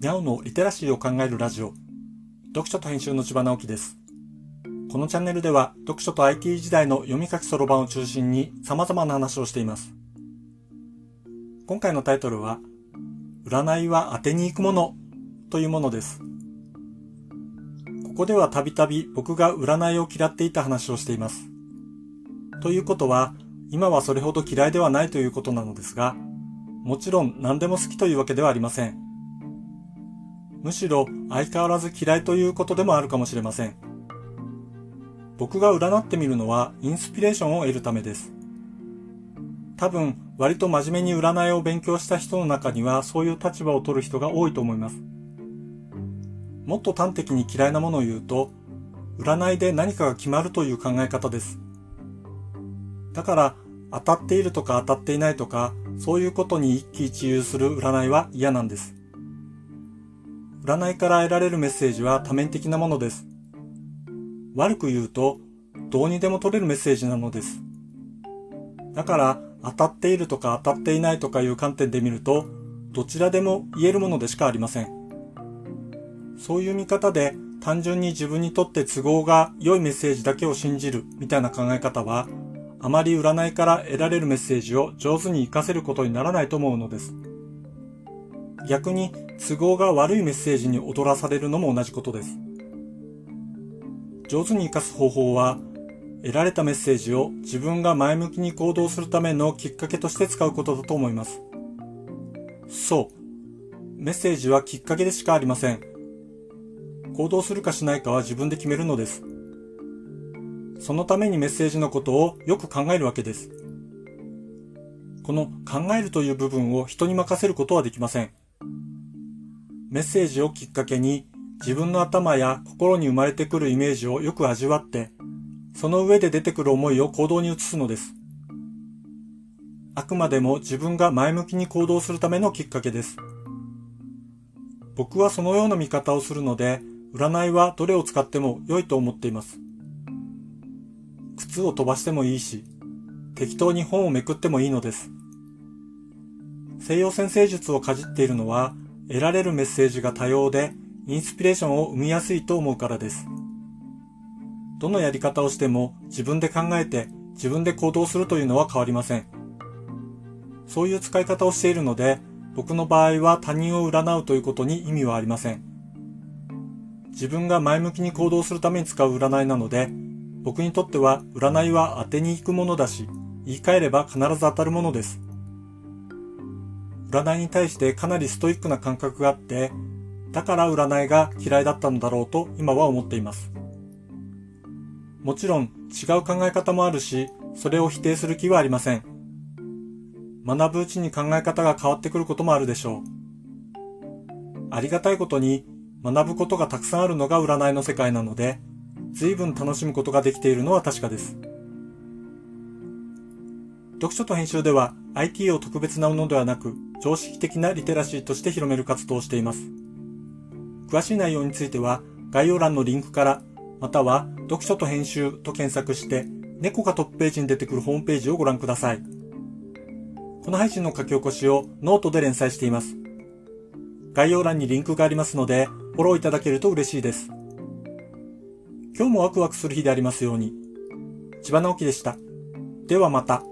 にゃおのリテラシーを考えるラジオ。読書と編集の千葉直樹です。このチャンネルでは読書と IT 時代の読み書きそろばんを中心に様々な話をしています。今回のタイトルは占いは当てに行くものというものです。ここではたびたび僕が占いを嫌っていた話をしています。ということは今はそれほど嫌いではないということなのですがもちろん何でも好きというわけではありません。むしろ相変わらず嫌いということでもあるかもしれません。僕が占ってみるのはインスピレーションを得るためです。多分割と真面目に占いを勉強した人の中にはそういう立場を取る人が多いと思います。もっと端的に嫌いなものを言うと、占いで何かが決まるという考え方です。だから当たっているとか当たっていないとかそういうことに一喜一憂する占いは嫌なんです。占いから得られるメッセージは多面的なものです。悪く言うと、どうにでも取れるメッセージなのです。だから、当たっているとか当たっていないとかいう観点で見ると、どちらでも言えるものでしかありません。そういう見方で単純に自分にとって都合が良いメッセージだけを信じるみたいな考え方はあまり占いから得られるメッセージを上手に活かせることにならないと思うのです。逆に都合が悪いメッセージに踊らされるのも同じことです。上手に活かす方法は、得られたメッセージを自分が前向きに行動するためのきっかけとして使うことだと思います。そう。メッセージはきっかけでしかありません。行動するかしないかは自分で決めるのです。そのためにメッセージのことをよく考えるわけです。この考えるという部分を人に任せることはできません。メッセージをきっかけに自分の頭や心に生まれてくるイメージをよく味わって、その上で出てくる思いを行動に移すのです。あくまでも自分が前向きに行動するためのきっかけです。僕はそのような見方をするので、占いはどれを使っても良いと思っています。靴を飛ばしてもいいし、適当に本をめくってもいいのです。西洋先生術をかじっているのは、得られるメッセージが多様で、インスピレーションを生みやすいと思うからです。どのやり方をしても自分で考えて自分で行動するというのは変わりません。そういう使い方をしているので、僕の場合は他人を占うということに意味はありません。自分が前向きに行動するために使う占いなので、僕にとっては占いは当てに行くものだし、言い換えれば必ず当たるものです。占いに対してかなりストイックな感覚があって、だから占いが嫌いだったのだろうと今は思っています。もちろん違う考え方もあるし、それを否定する気はありません。学ぶうちに考え方が変わってくることもあるでしょう。ありがたいことに学ぶことがたくさんあるのが占いの世界なので、随分楽しむことができているのは確かです。読書と編集では IT を特別なものではなく常識的なリテラシーとして広める活動をしています。詳しい内容については概要欄のリンクからまたは読書と編集と検索して猫がトップページに出てくるホームページをご覧ください。この配信の書き起こしをノートで連載しています。概要欄にリンクがありますのでフォローいただけると嬉しいです。今日もワクワクする日でありますように。千葉直樹でした。ではまた。